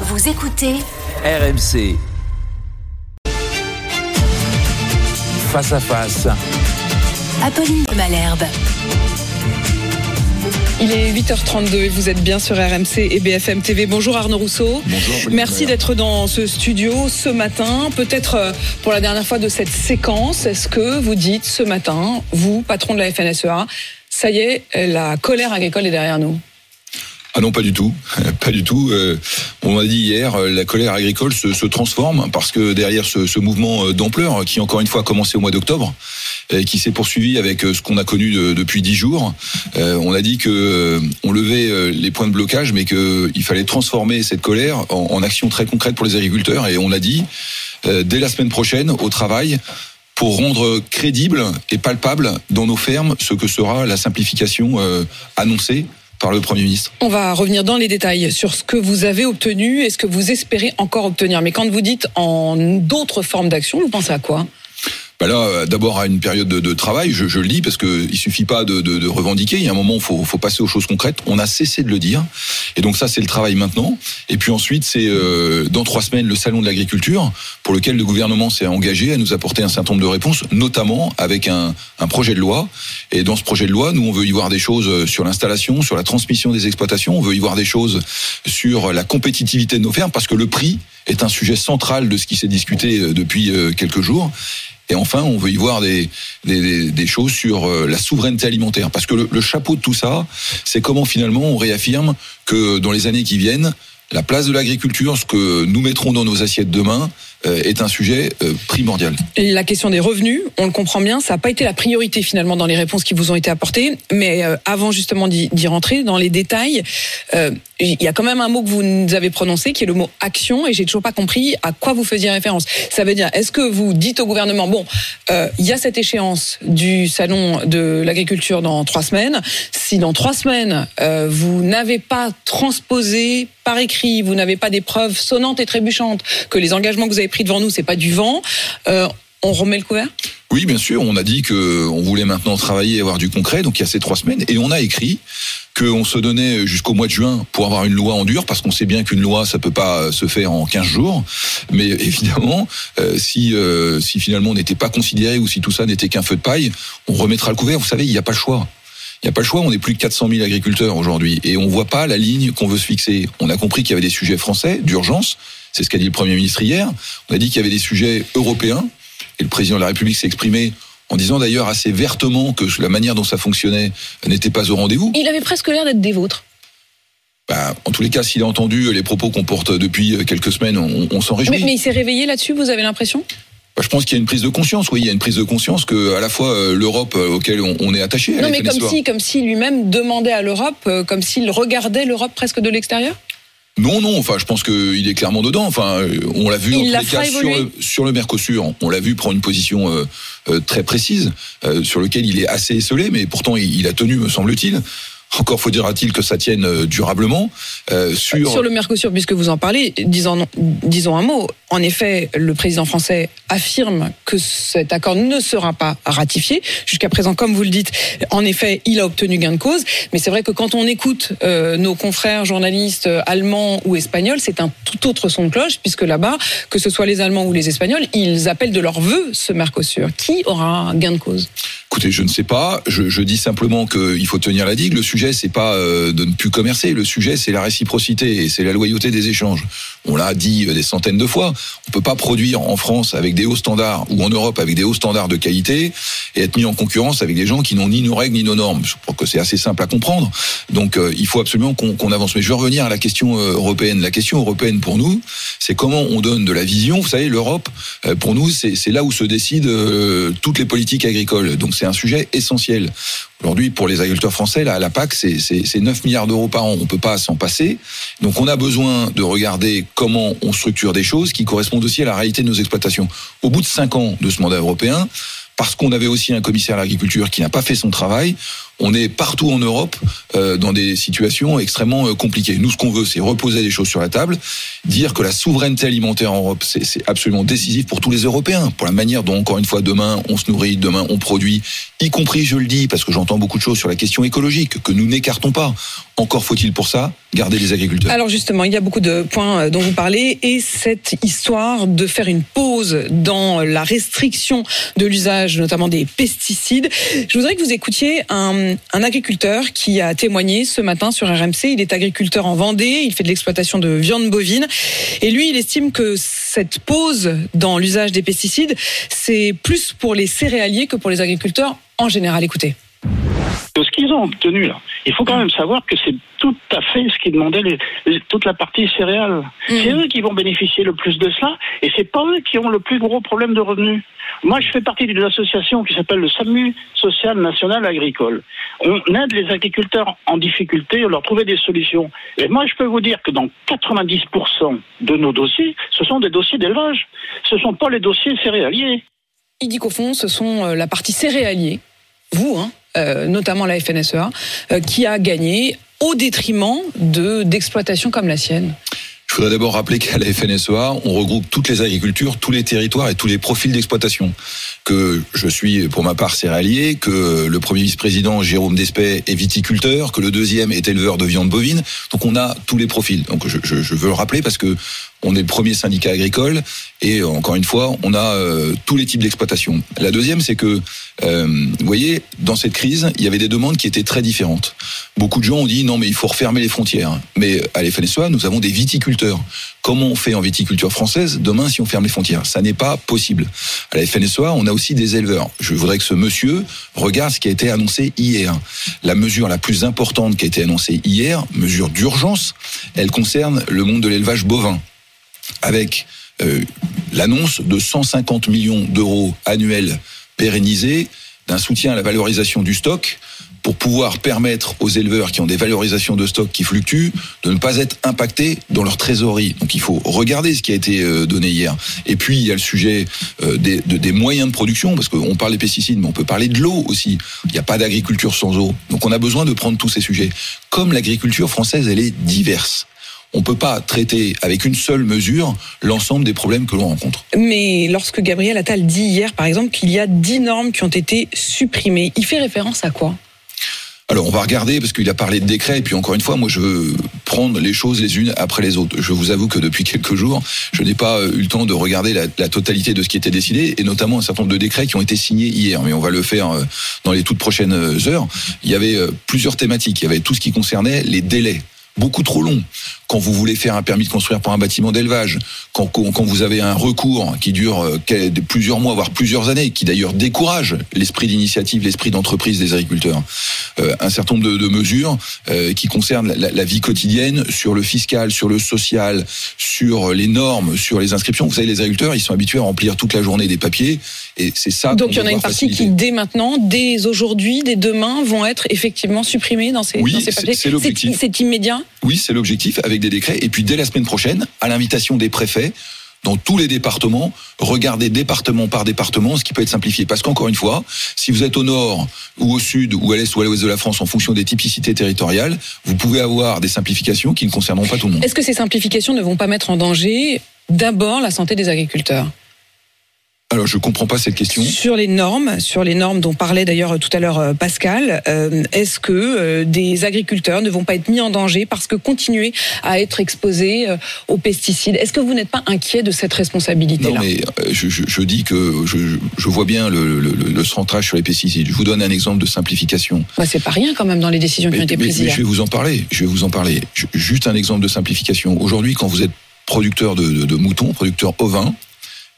Vous écoutez RMC. Face à face. Apolline de Malherbe. Il est 8h32 et vous êtes bien sur RMC et BFM TV. Bonjour Arnaud Rousseau. Bonjour. Merci d'être dans ce studio ce matin. Peut-être euh, pour la dernière fois de cette séquence, est-ce que vous dites ce matin, vous, patron de la FNSEA, ça y est, la colère agricole est derrière nous? Ah non, pas du tout, pas du tout. Euh, on m'a dit hier, euh, la colère agricole se, transforme parce que derrière ce, mouvement euh, d'ampleur qui encore une fois a commencé au mois d'octobre et qui s'est poursuivi avec ce qu'on a connu de, depuis dix jours, on a dit que on levait les points de blocage, mais qu'il fallait transformer cette colère en, en action très concrète pour les agriculteurs. Et on a dit dès la semaine prochaine au travail pour rendre crédible et palpable dans nos fermes ce que sera la simplification annoncée le Premier ministre. On va revenir dans les détails sur ce que vous avez obtenu et ce que vous espérez encore obtenir. Mais quand vous dites en d'autres formes d'action, vous pensez à quoi? Bah là, d'abord à une période de, travail, je, je, le dis parce que il suffit pas de, de, de, revendiquer. Il y a un moment, faut, faut, passer aux choses concrètes. On a cessé de le dire, et donc ça, c'est le travail maintenant. Et puis ensuite, c'est euh, dans trois semaines le salon de l'agriculture, pour lequel le gouvernement s'est engagé à nous apporter un certain nombre de réponses, notamment avec un, un, projet de loi. Et dans ce projet de loi, nous, on veut y voir des choses sur l'installation, sur la transmission des exploitations. On veut y voir des choses sur la compétitivité de nos fermes, parce que le prix est un sujet central de ce qui s'est discuté euh, depuis euh, quelques jours. Et enfin, on veut y voir des, choses sur euh, la souveraineté alimentaire. Parce que le chapeau de tout ça, c'est comment finalement on réaffirme que dans les années qui viennent, la place de l'agriculture, ce que nous mettrons dans nos assiettes demain, est un sujet primordial. La question des revenus, on le comprend bien, ça n'a pas été la priorité finalement dans les réponses qui vous ont été apportées. Mais avant justement d'y rentrer dans les détails, il y a quand même un mot que vous nous avez prononcé qui est le mot action et j'ai toujours pas compris à quoi vous faisiez référence. Ça veut dire, est-ce que vous dites au gouvernement, bon, euh, il y a cette échéance du salon de l'agriculture dans trois semaines. Si dans trois semaines euh, vous n'avez pas transposé par écrit, vous n'avez pas des preuves sonnantes et trébuchantes que les engagements que vous avez pris devant nous c'est pas du vent, euh, on remet le couvert? Oui, bien sûr. On a dit que on voulait maintenant travailler et avoir du concret. Donc il y a ces trois semaines et on a écrit qu'on se donnait jusqu'au mois de juin pour avoir une loi en dur, parce qu'on sait bien qu'une loi, ça peut pas se faire en 15 jours. Mais évidemment, euh, si, euh, si finalement on n'était pas considéré ou si tout ça n'était qu'un feu de paille, on remettra le couvert. Vous savez, il n'y a pas le choix. Il n'y a pas le choix, on est plus de 400 000 agriculteurs aujourd'hui et on voit pas la ligne qu'on veut se fixer. On a compris qu'il y avait des sujets français d'urgence, c'est ce qu'a dit le Premier ministre hier. On a dit qu'il y avait des sujets européens et le président de la République s'est exprimé en disant d'ailleurs assez vertement que la manière dont ça fonctionnait n'était pas au rendez-vous. Il avait presque l'air d'être des vôtres. Bah, en tous les cas, s'il a entendu les propos qu'on porte depuis quelques semaines, on, on s'en réjouit. Mais, mais il s'est réveillé là-dessus, vous avez l'impression? Bah, je pense qu'il y a une prise de conscience, oui, il y a une prise de conscience que à la fois euh, l'Europe euh, auquel on, on, est attaché. Non, mais comme si, comme si lui-même demandait à l'Europe, euh, comme s'il regardait l'Europe presque de l'extérieur? Non, non. Enfin, je pense qu'il est clairement dedans. Enfin, on l'a vu en tous les cas sur le, sur le, Mercosur. On l'a vu prendre une position euh, euh, très précise euh, sur lequel il est assez esselé, mais pourtant il, il a tenu, me semble-t-il. Encore faudra-t-il que ça tienne durablement euh, sur sur le Mercosur, puisque vous en parlez. Disons, disons un mot. En effet, le président français affirme que cet accord ne sera pas ratifié. Jusqu'à présent, comme vous le dites, en effet, il a obtenu gain de cause. Mais c'est vrai que quand on écoute euh, nos confrères journalistes allemands ou espagnols, c'est un tout autre son de cloche, puisque là-bas, que ce soit les Allemands ou les Espagnols, ils appellent de leur vœu ce Mercosur. Qui aura gain de cause? Écoutez, je ne sais pas. Je, je dis simplement qu'il faut tenir la digue. Le sujet, c'est pas euh, de ne plus commercer. Le sujet, c'est la réciprocité et c'est la loyauté des échanges. On l'a dit des centaines de fois. On peut pas produire en France avec des hauts standards ou en Europe avec des hauts standards de qualité et être mis en concurrence avec des gens qui n'ont ni nos règles ni nos normes. Je crois que c'est assez simple à comprendre. Donc, euh, il faut absolument qu'on qu avance. Mais je vais revenir à la question euh, européenne. La question européenne pour nous, c'est comment on donne de la vision. Vous savez, l'Europe, pour nous, c'est là où se décident toutes les politiques agricoles. Donc, c'est un sujet essentiel. Aujourd'hui, pour les agriculteurs français, là, la PAC, c'est c'est- c'est 9 milliards d'euros par an. On peut pas s'en passer. Donc, on a besoin de regarder comment on structure des choses qui correspondent aussi à la réalité de nos exploitations. Au bout de cinq ans de ce mandat européen, parce qu'on avait aussi un commissaire à l'agriculture qui n'a pas fait son travail, on est partout en Europe euh, dans des situations extrêmement euh, compliquées. Nous, ce qu'on veut, c'est reposer les choses sur la table, dire que la souveraineté alimentaire en Europe, c'est absolument décisif pour tous les Européens, pour la manière dont, encore une fois, demain, on se nourrit, demain, on produit, y compris, je le dis, parce que j'entends beaucoup de choses sur la question écologique, que nous n'écartons pas. Encore faut-il pour ça garder les agriculteurs. Alors justement, il y a beaucoup de points euh, dont vous parlez et cette histoire de faire une pause dans la restriction de l'usage notamment des pesticides. Je voudrais que vous écoutiez un, un agriculteur qui a témoigné ce matin sur RMC. Il est agriculteur en Vendée, il fait de l'exploitation de viande bovine et lui, il estime que cette pause dans l'usage des pesticides, c'est plus pour les céréaliers que pour les agriculteurs en général. Écoutez. De ce qu'ils ont obtenu là. Il faut quand même savoir que c'est tout à fait ce qu'ils demandaient les- les- toute la partie céréales. C'est eux qui vont bénéficier le plus de cela et c'est pas eux qui ont le plus gros problème de revenus. Moi, je fais partie d'une association qui s'appelle le SAMU Social National Agricole. On aide les agriculteurs en difficulté, on leur trouver des solutions. Et moi, je peux vous dire que dans 90% de nos dossiers, ce sont des dossiers d'élevage. Ce sont pas les dossiers céréaliers. Il dit qu'au fond, ce sont euh, la partie céréalier, vous, hein, notamment la FNSEA, euh, qui a gagné au détriment de d'exploitations comme la sienne. Je voudrais d'abord rappeler qu'à la FNSEA, on regroupe toutes les agricultures, tous les territoires et tous les profils d'exploitation. Que je suis pour ma part céréalier, que le premier vice-président Jérôme Despay est viticulteur, que le deuxième est éleveur de viande bovine. Donc on a tous les profils. Donc je veux le rappeler parce que on est le premier syndicat agricole et encore une fois, on a euh, tous les types d'exploitation. La deuxième, c'est que euh, vous voyez, dans cette crise, il y avait des demandes qui étaient très différentes. Beaucoup de gens ont dit non, mais il faut refermer les frontières. Mais à la FNSEA, nous avons des viticulteurs. Comment on fait en viticulture française demain si on ferme les frontières? Ça n'est pas possible. À la FNSEA, on a aussi des éleveurs. Je voudrais que ce monsieur regarde ce qui a été annoncé hier. La mesure la plus importante qui a été annoncée hier, mesure d'urgence, elle concerne le monde de l'élevage bovin avec euh, l'annonce de 150 millions d'euros annuels pérennisés d'un soutien à la valorisation du stock pour pouvoir permettre aux éleveurs qui ont des valorisations de stock qui fluctuent de ne pas être impactés dans leur trésorerie. Donc il faut regarder ce qui a été euh, donné hier. Et puis il y a le sujet euh, des, de- des moyens de production, parce qu'on parle des pesticides, mais on peut parler de l'eau aussi. Il n'y a pas d'agriculture sans eau. Donc on a besoin de prendre tous ces sujets. Comme l'agriculture française, elle est diverse. On ne peut pas traiter avec une seule mesure l'ensemble des problèmes que l'on rencontre. Mais lorsque Gabriel Attal dit hier, par exemple, qu'il y a 10 normes qui ont été supprimées, il fait référence à quoi? Alors on va regarder parce qu'il a parlé de décret et puis encore une fois moi je veux prendre les choses les unes après les autres. Je vous avoue que depuis quelques jours je n'ai pas eu le temps de regarder la, la totalité de ce qui était décidé et notamment un certain nombre de décrets qui ont été signés hier mais on va le faire euh, dans les toutes prochaines heures. Il y avait euh, plusieurs thématiques. Il y avait tout ce qui concernait les délais beaucoup trop longs. Quand vous voulez faire un permis de construire pour un bâtiment d'élevage, quand, vous avez un recours qui dure euh, plusieurs mois, voire plusieurs années, qui d'ailleurs décourage l'esprit d'initiative, l'esprit d'entreprise des agriculteurs, euh, un certain nombre de, de mesures euh, qui concernent la, la vie quotidienne, sur le fiscal, sur le social, sur les normes, sur les inscriptions. Vous savez, les agriculteurs, ils sont habitués à remplir toute la journée des papiers, et c'est ça. Donc il y en a une partie faciliter. qui, dès maintenant, dès aujourd'hui, dès demain, vont être effectivement supprimées dans ces, Oui, dans ces papiers. C'est immédiat Oui, c'est l'objectif avec des décrets. Et puis dès la semaine prochaine, à l'invitation des préfets, dans tous les départements, regardez département par département ce qui peut être simplifié. Parce qu'encore une fois, si vous êtes au nord ou au sud ou à l'est ou à l'ouest de la France en fonction des typicités territoriales, vous pouvez avoir des simplifications qui ne concerneront pas tout le monde. Est-ce que ces simplifications ne vont pas mettre en danger d'abord la santé des agriculteurs? Alors je comprends pas cette question. Sur les normes, sur les normes dont parlait d'ailleurs tout à l'heure euh, Pascal, euh, est-ce que euh, des agriculteurs ne vont pas être mis en danger parce que continuer à être exposés euh, aux pesticides? Est-ce que vous n'êtes pas inquiet de cette Non, responsabilité-là mais euh, je, je- je dis que je, vois bien le, le, le- le centrage sur les pesticides. Je vous donne un exemple de simplification. bah, C'est pas rien quand même dans les décisions qui ont Mais, été mais- prises mais je vais vous en parler. Je vais vous en parler. Ju- Juste un exemple de simplification. Aujourd'hui, quand vous êtes producteur de, de- de moutons, producteur ovin,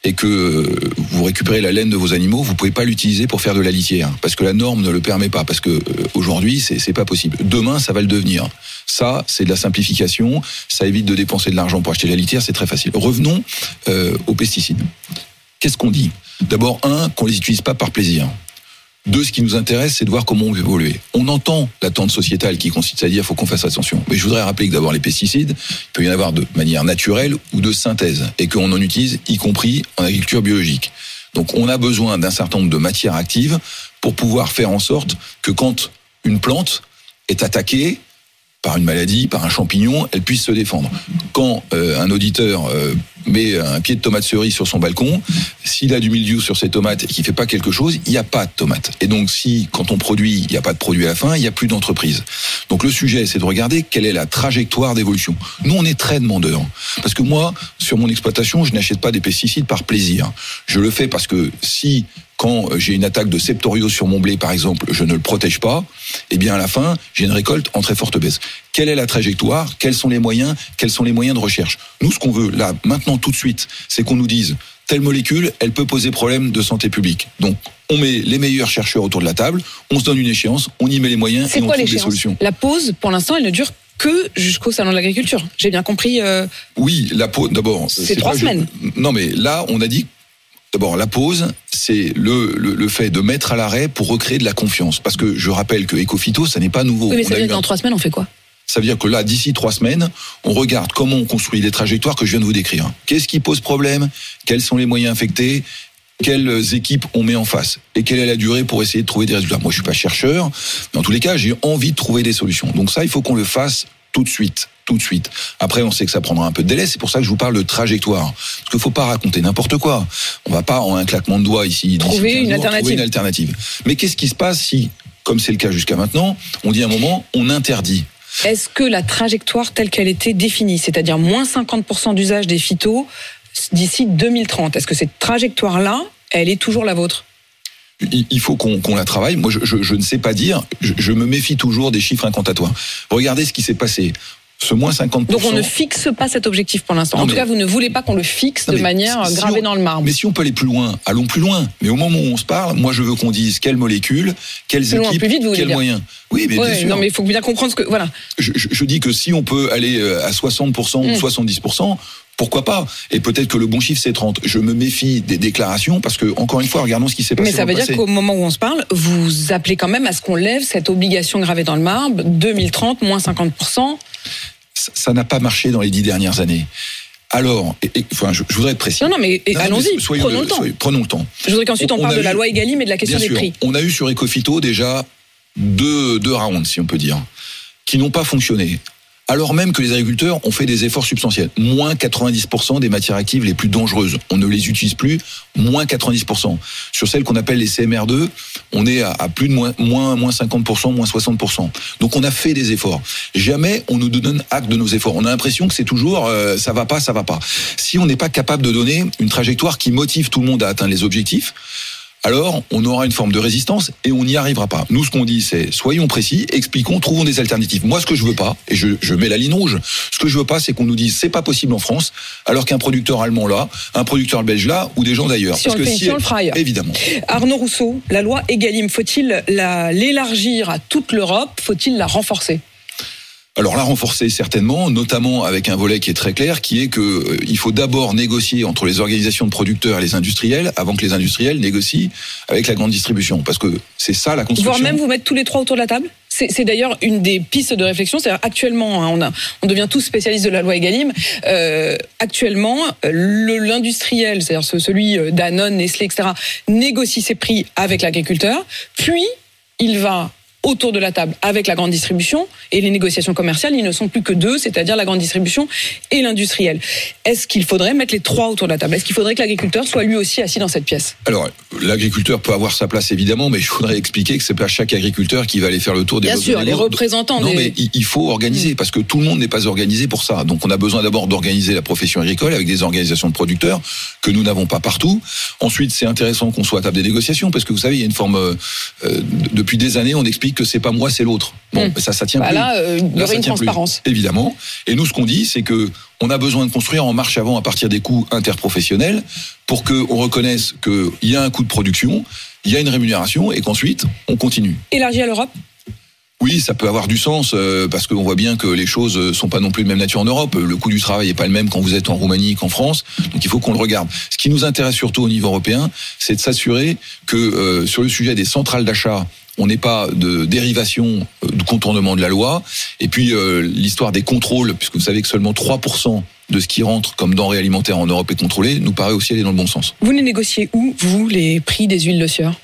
et que euh, vous récupérez la laine de vos animaux, vous pouvez pas l'utiliser pour faire de la litière, parce que la norme ne le permet pas, parce que euh, aujourd'hui c'est c'est pas possible. Demain, ça va le devenir. Ça, c'est de la simplification. Ça évite de dépenser de l'argent pour acheter la litière, c'est très facile. Revenons euh, aux pesticides. Qu'est-ce qu'on dit? D'abord, un, qu'on les utilise pas par plaisir. Deux, ce qui nous intéresse, c'est de voir comment on va évoluer. On entend l'attente sociétale qui consiste à dire faut qu'on fasse attention. Mais je voudrais rappeler que d'abord les pesticides, il peut y en avoir de manière naturelle ou de synthèse, et qu'on en utilise y compris en agriculture biologique. Donc on a besoin d'un certain nombre de matières actives pour pouvoir faire en sorte que quand une plante est attaquée par une maladie, par un champignon, elle puisse se défendre. Quand euh, un auditeur euh, met un pied de tomate cerise sur son balcon, s'il a du mildiou sur ses tomates et qu'il fait pas quelque chose, il n'y a pas de tomate. Et donc si, quand on produit, il n'y a pas de produit à la fin, il n'y a plus d'entreprise. Donc le sujet, c'est de regarder quelle est la trajectoire d'évolution. Nous, on est très demandeurs. Parce que moi, sur mon exploitation, je n'achète pas des pesticides par plaisir. Je le fais parce que si quand j'ai une attaque de septoriose sur mon blé, par exemple, je ne le protège pas, eh bien à la fin, j'ai une récolte en très forte baisse. Quelle est la trajectoire? Quels sont les moyens? Quels sont les moyens de recherche? Nous, ce qu'on veut, là, maintenant, tout de suite, c'est qu'on nous dise telle molécule, elle peut poser problème de santé publique. Donc, on met les meilleurs chercheurs autour de la table, on se donne une échéance, on y met les moyens et on trouve des l'échéance? solutions. La pause, pour l'instant, elle ne dure que jusqu'au salon de l'agriculture. J'ai bien compris. euh, Oui, la pause, d'abord. C'est trois pas- semaines. Non, mais là, on a dit. D'abord, la pause, c'est le, le, le fait de mettre à l'arrêt pour recréer de la confiance. Parce que je rappelle que Ecofito, ça n'est pas nouveau. Oui, mais ça veut eu dire que dans trois semaines, on fait quoi? Ça veut dire que là, d'ici trois semaines, on regarde comment on construit les trajectoires que je viens de vous décrire. Qu'est-ce qui pose problème? Quels sont les moyens affectés? Quelles équipes on met en face? Et quelle est la durée pour essayer de trouver des résultats? Moi, je suis pas chercheur, mais en tous les cas, j'ai envie de trouver des solutions. Donc ça, il faut qu'on le fasse tout de suite, tout de suite. Après, on sait que ça prendra un peu de délai. C'est pour ça que je vous parle de trajectoire, parce qu'il faut pas raconter n'importe quoi. On va pas en un claquement de doigts ici Trouver 15 une jours, alternative. trouver une alternative. Mais qu'est-ce qui se passe si, comme c'est le cas jusqu'à maintenant, on dit à un moment, on interdit? Est-ce que la trajectoire telle qu'elle était définie, c'est-à-dire moins 50% d'usage des phytos d'ici 2030, est-ce que cette trajectoire-là, elle est toujours la vôtre? Il faut qu'on la travaille. Moi, je, je- je ne sais pas dire. Je, je me méfie toujours des chiffres incantatoires. Regardez ce qui s'est passé. Ce moins 50%. Donc on ne fixe pas cet objectif pour l'instant. En tout cas, vous ne voulez pas qu'on le fixe de manière si- si gravée on- dans le marbre. Mais si on peut aller plus loin, allons plus loin. Mais au moment où on se parle, moi, je veux qu'on dise quelles molécules, quelles Plus loin, équipes, plus vite, vous voulez quels moyens. Oui, mais Ouais, bien sûr. non, mais il faut bien comprendre ce que. Voilà. je, je- je dis que si on peut aller euh, à 60% Mm. ou 70%, pourquoi pas? Et peut-être que le bon chiffre c'est 30. Je me méfie des déclarations parce que encore une fois, regardons ce qui s'est passé. Mais ça veut dire qu'au moment où on se parle, vous appelez quand même à ce qu'on lève cette obligation gravée dans le marbre, 2030, moins 50%. ça ça n'a pas marché dans les dix dernières années. Alors, et- et- enfin, je, je voudrais être précis. Non, non, mais allons-y, prenons le temps. prenons le temps. Je voudrais qu'ensuite on, parle a de la loi Egalim et de la question Bien des sûr. prix. On a eu sur Ecofito déjà deux, deux rounds, si on peut dire, qui n'ont pas fonctionné. Alors même que les agriculteurs ont fait des efforts substantiels. Moins 90% des matières actives les plus dangereuses. On ne les utilise plus. Moins 90%. Sur celles qu'on appelle les CMR2, on est à, plus de moins, moins, moins 50%, moins 60%. Donc on a fait des efforts. Jamais on nous donne acte de nos efforts. On a l'impression que c'est toujours euh, ça va pas, ça va pas. Si on n'est pas capable de donner une trajectoire qui motive tout le monde à atteindre les objectifs, alors on aura une forme de résistance et on n'y arrivera pas. Nous, ce qu'on dit, c'est soyons précis, expliquons, trouvons des alternatives. Moi, ce que je veux pas, et je, je mets la ligne rouge, ce que je veux pas, c'est qu'on nous dise c'est pas possible en France, alors qu'un producteur allemand là, un producteur belge là, ou des gens d'ailleurs. Si on le fait ici, on le fera ailleurs. Évidemment. Arnaud Rousseau, la loi Egalim, faut-il la- l'élargir à toute l'Europe? Faut-il la renforcer? Alors la renforcer certainement, notamment avec un volet qui est très clair, qui est que euh, il faut d'abord négocier entre les organisations de producteurs et les industriels, avant que les industriels négocient avec la grande distribution, parce que c'est ça la construction. Voire même vous mettre tous les trois autour de la table c'est d'ailleurs une des pistes de réflexion. C'est-à-dire actuellement, hein, on, a, on devient tous spécialistes de la loi Egalim. Euh, actuellement, le- l'industriel, c'est-à-dire ce- celui euh, Danone, Nestlé, etc., négocie ses prix avec l'agriculteur, puis il va autour de la table avec la grande distribution et les négociations commerciales, ils ne sont plus que deux, c'est-à-dire la grande distribution et l'industriel. Est-ce qu'il faudrait mettre les trois autour de la table? Est-ce qu'il faudrait que l'agriculteur soit lui aussi assis dans cette pièce? Alors, l'agriculteur peut avoir sa place évidemment, mais je voudrais expliquer que c'est pas chaque agriculteur qui va aller faire le tour des Bien sûr, les représentants Non, des- mais il faut organiser parce que tout le monde n'est pas organisé pour ça. Donc, on a besoin d'abord d'organiser la profession agricole avec des organisations de producteurs que nous n'avons pas partout. Ensuite, c'est intéressant qu'on soit à table des négociations parce que vous savez, il y a une forme euh, euh, depuis des années, on explique que c'est pas moi, c'est l'autre. Bon, Hmm. ça, ça tient Bah plus. là, euh, il y aurait une plus, transparence. évidemment. Et nous, ce qu'on dit, c'est que on a besoin de construire en marche avant à partir des coûts interprofessionnels pour qu'on reconnaisse qu'il y a un coût de production, il y a une rémunération et qu'ensuite, on continue. Élargi à l'Europe? Oui, ça peut avoir du sens euh, parce qu'on voit bien que les choses euh, sont pas non plus de même nature en Europe. Le coût du travail est pas le même quand vous êtes en Roumanie qu'en France. Donc il faut qu'on le regarde. Ce qui nous intéresse surtout au niveau européen, c'est de s'assurer que euh, sur le sujet des centrales d'achat, on n'ait pas de dérivation, euh, de contournement de la loi. Et puis euh, l'histoire des contrôles, puisque vous savez que seulement 3% de ce qui rentre comme denrée alimentaire en Europe est contrôlé, nous paraît aussi aller dans le bon sens. Vous les négociez où, vous, les prix des huiles de sieur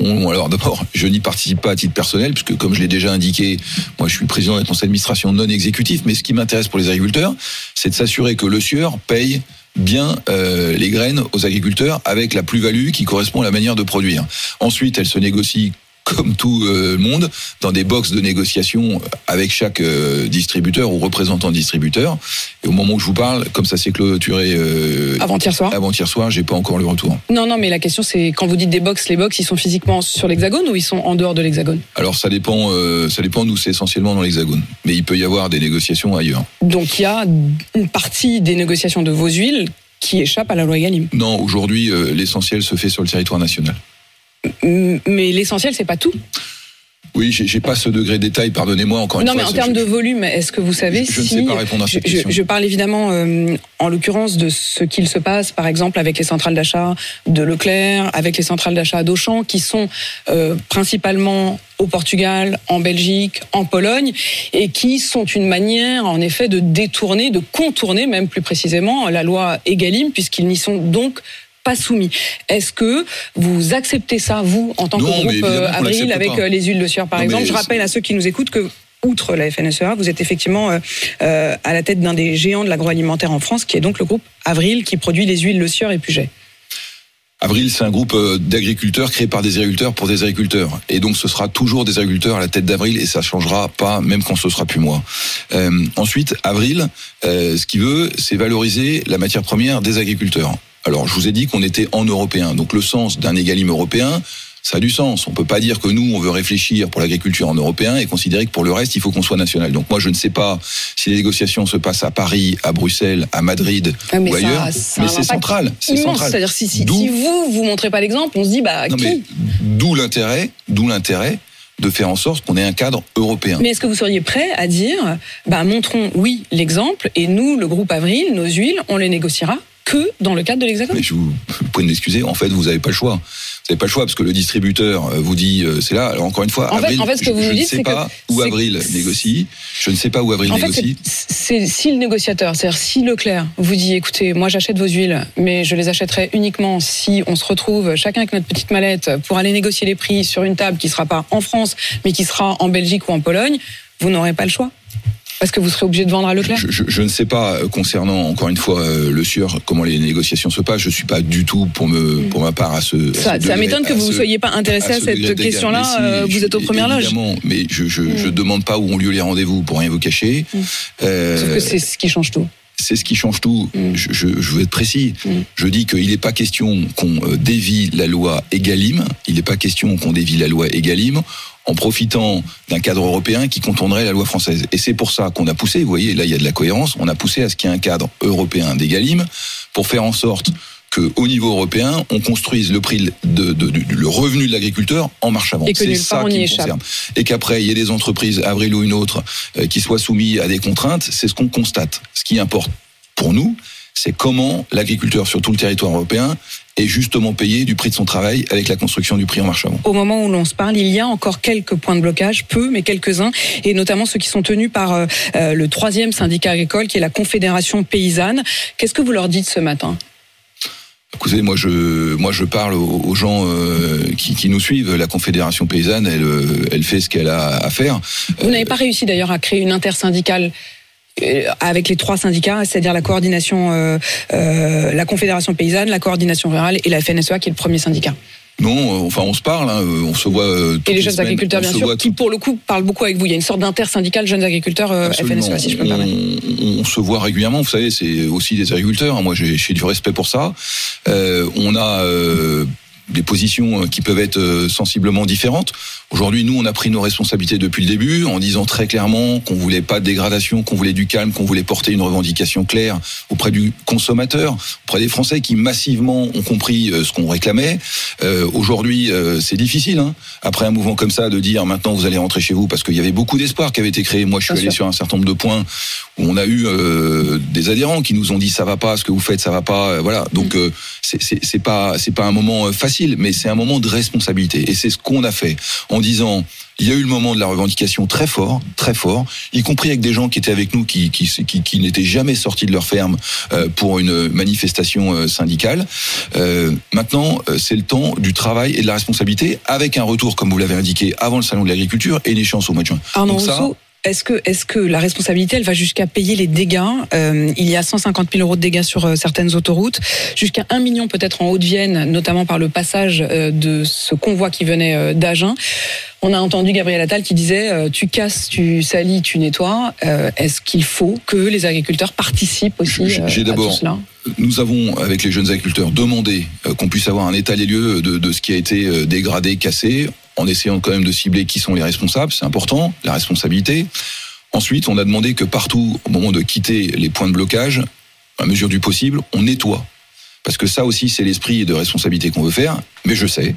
Bon, alors d'abord, je n'y participe pas à titre personnel, puisque comme je l'ai déjà indiqué, moi je suis président d'un conseil d'administration non exécutif, mais ce qui m'intéresse pour les agriculteurs, c'est de s'assurer que le sieur paye bien euh, les graines aux agriculteurs avec la plus-value qui correspond à la manière de produire. Ensuite, elle se négocie comme tout euh, le monde, dans des boxes de négociation avec chaque euh, distributeur ou représentant distributeur. Et au moment où je vous parle, comme ça s'est clôturé euh, Avant-hier soir avant-hier soir, j'ai pas encore le retour. Non, non, mais la question c'est quand vous dites des box, les box, ils sont physiquement sur l'hexagone ou ils sont en dehors de l'hexagone? Alors ça dépend, euh, ça dépend d'où c'est essentiellement dans l'Hexagone, mais il peut y avoir des négociations ailleurs. Donc il y a une partie des négociations de vos huiles qui échappe à la loi Egalim. Non, aujourd'hui, euh, l'essentiel se fait sur le territoire national. Mais l'essentiel, c'est pas tout. Oui, j'ai pas ce degré de détail, pardonnez-moi encore non, une mais fois. en termes je- de volume, est-ce que vous savez je- je ne si sais pas répondre à je, cette je- question. je parle évidemment, euh, en l'occurrence, de ce qu'il se passe, par exemple, avec les centrales d'achat de Leclerc, avec les centrales d'achat d'Auchan, qui sont euh, principalement au Portugal, en Belgique, en Pologne, et qui sont une manière, en effet, de détourner, de contourner, même plus précisément, la loi Egalim, puisqu'ils n'y sont donc pas soumis. Est-ce que vous acceptez ça, vous, en tant que Non, groupe euh, Avril, avec pas. euh, les huiles de sueur, par Non, exemple? Je rappelle à ceux qui nous écoutent que outre la FNSEA, vous êtes effectivement euh, euh, à la tête d'un des géants de l'agroalimentaire en France, qui est donc le groupe Avril, qui produit les huiles Le Sieur et Puget. Avril, c'est un groupe d'agriculteurs créé par des agriculteurs pour des agriculteurs. Et donc, ce sera toujours des agriculteurs à la tête d'Avril et ça changera pas, même quand ce sera plus moi. Euh, ensuite, Avril, ce qu'il veut, c'est valoriser la matière première des agriculteurs. Alors, je vous ai dit qu'on était en européen. Donc, le sens d'un égalime européen, ça a du sens. On peut pas dire que nous, on veut réfléchir pour l'agriculture en européen et considérer que pour le reste, il faut qu'on soit national. Donc, moi, je ne sais pas si les négociations se passent à Paris, à Bruxelles, à Madrid Ah, mais ou ça- ailleurs. ça mais c'est central. C'est central. C'est-à-dire, si, si, si vous, vous montrez pas l'exemple, on se dit, bah, non, qui d'où l'intérêt, d'où l'intérêt de faire en sorte qu'on ait un cadre européen. Mais est-ce que vous seriez prêt à dire, bah, montrons, oui, l'exemple, et nous, le groupe Avril, nos huiles, on les négociera que dans le cadre de l'Hexagone Mais je vous, vous pouvez m'excuser, en fait, vous n'avez pas le choix. Vous n'avez pas le choix parce que le distributeur euh, vous dit euh, c'est là. Alors encore une fois, En fait- Avril, en fait, ce que je, vous je nous ne dites, sais pas où Avril négocie. Je ne sais pas où Avril En fait, négocie. c'est- si le négociateur, c'est-à-dire si Leclerc vous dit, écoutez, moi j'achète vos huiles, mais je les achèterai uniquement si on se retrouve chacun avec notre petite mallette pour aller négocier les prix sur une table qui sera pas en France, mais qui sera en Belgique ou en Pologne, vous n'aurez pas le choix. Parce que vous serez obligé de vendre à Leclerc. Je, je- je ne sais pas euh, concernant encore une fois euh, le SUR comment les négociations se passent. Je suis pas du tout pour me pour ma part à ce. à. Ça, ça m'étonne que à vous ne soyez pas intéressé à, degré cette question-là. Mais si, euh, vous êtes aux premières loges. Évidemment, mais je je, je Mm. demande pas où ont lieu les rendez-vous pour rien vous cacher. Euh, Sauf que c'est ce qui change tout. c'est ce qui change tout. Mm. Je, je, je veux être précis. Mm. Je dis qu'il n'est pas question qu'on euh, dévie la loi Egalim. Il n'est pas question qu'on dévie la loi Egalim en profitant d'un cadre européen qui contournerait la loi française. Et c'est pour ça qu'on a poussé, vous voyez, là il y a de la cohérence, on a poussé à ce qu'il y ait un cadre européen d'Egalim pour faire en sorte que au niveau européen, on construise le prix de, le revenu de l'agriculteur en marche avant. C'est ça qui me concerne. Et qu'après il y ait des entreprises, Avril ou une autre, euh, qui soient soumises à des contraintes, c'est ce qu'on constate. Ce qui importe pour nous, c'est comment l'agriculteur sur tout le territoire européen est justement payé du prix de son travail avec la construction du prix en marche avant. Au moment où l'on se parle, il y a encore quelques points de blocage, peu, mais quelques-uns, et notamment ceux qui sont tenus par euh, euh, le troisième syndicat agricole, qui est la Confédération paysanne. Qu'est-ce que vous leur dites ce matin? Écoutez, moi je, moi je parle aux, gens euh, qui, qui nous suivent. La Confédération paysanne, elle, elle fait ce qu'elle a à faire. Vous n'avez pas réussi d'ailleurs à créer une intersyndicale avec les trois syndicats, c'est-à-dire la coordination, euh, euh, la Confédération paysanne, la coordination rurale et la FNSEA, qui est le premier syndicat. Non, euh, enfin on se parle, hein, euh, on se voit. euh, toutes Et les jeunes semaines, agriculteurs, bien sûr, voit qui pour le coup parlent beaucoup avec vous. Il y a une sorte d'intersyndicale jeunes agriculteurs euh. FNSEA, si je peux me permettre. on, on se voit régulièrement. Vous savez, c'est aussi des agriculteurs. hein. Moi, j'ai du respect pour ça. Euh, on a euh, des positions euh, qui peuvent être euh, sensiblement différentes. Aujourd'hui, nous, on a pris nos responsabilités depuis le début en disant très clairement qu'on voulait pas de dégradation, qu'on voulait du calme, qu'on voulait porter une revendication claire auprès du consommateur, auprès des Français qui massivement ont compris euh, ce qu'on réclamait. Euh, Aujourd'hui, euh, c'est difficile, hein, après un mouvement comme ça, de dire maintenant vous allez rentrer chez vous parce qu'il y avait beaucoup d'espoir qui avait été créé. Moi, je suis Bien allé sûr. sur un certain nombre de points où on a eu euh, des adhérents qui nous ont dit ça va pas, ce que vous faites, ça va pas. Voilà. Donc euh, c'est- pas c'est pas un moment euh, facile, mais c'est un moment de responsabilité. Et c'est ce qu'on a fait en disant il y a eu le moment de la revendication très fort, très fort, y compris avec des gens qui étaient avec nous, qui, qui, qui, qui n'étaient jamais sortis de leur ferme euh, pour une manifestation euh, syndicale. Euh, maintenant, c'est le temps du travail et de la responsabilité, avec un retour, comme vous l'avez indiqué, avant le salon de l'agriculture et une échéance au mois de juin. Donc ça, est-ce que, est-ce que la responsabilité, elle va jusqu'à payer les dégâts? Euh, Il y a 150 000 euros de dégâts sur euh, certaines autoroutes, jusqu'à 1 million peut-être en Haute-Vienne, notamment par le passage euh, de ce convoi qui venait d'Agen. On a entendu Gabriel Attal qui disait euh, tu casses, tu salis, tu nettoies. Euh, Est-ce qu'il faut que les agriculteurs participent aussi euh, j'ai d'abord- Nous avons, avec les jeunes agriculteurs, demandé euh, qu'on puisse avoir un état des lieux de, de ce qui a été dégradé, cassé, en essayant quand même de cibler qui sont les responsables. C'est important, la responsabilité. Ensuite, on a demandé que partout, au moment de quitter les points de blocage, à mesure du possible, on nettoie. Parce que ça aussi, c'est l'esprit de responsabilité qu'on veut faire. Mais je sais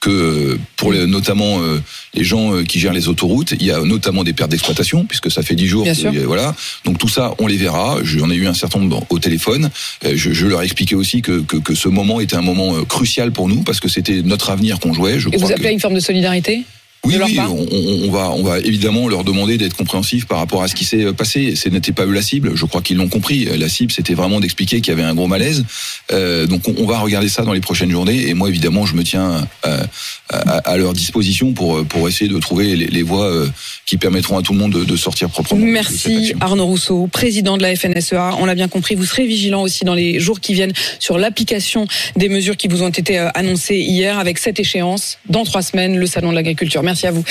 que pour les- notamment euh, les gens euh, qui gèrent les autoroutes, il y a notamment des pertes d'exploitation, puisque ça fait dix jours. Bien que- voilà. Donc tout ça, on les verra. J'en ai eu un certain nombre au téléphone. Euh, Je, je leur ai expliqué aussi que, que, que ce moment était un moment euh, crucial pour nous, parce que c'était notre avenir qu'on jouait. Je Et vous appelez à une forme de solidarité? Oui, de oui, on, on- va, on va évidemment leur demander d'être compréhensifs par rapport à ce qui s'est passé. Ce n'était pas eux la cible, je crois qu'ils l'ont compris. La cible, c'était vraiment d'expliquer qu'il y avait un gros malaise. Euh, donc on, on va regarder ça dans les prochaines journées. Et moi, évidemment, je me tiens euh, à, à leur disposition pour, pour essayer de trouver les, les voies euh, qui permettront à tout le monde de, de sortir proprement. de- de Merci action. Arnaud Rousseau, président de la FNSEA. On l'a bien compris, vous serez vigilant aussi dans les jours qui viennent sur l'application des mesures qui vous ont été euh, annoncées hier avec cette échéance dans trois semaines, le salon de l'agriculture. Merci à vous.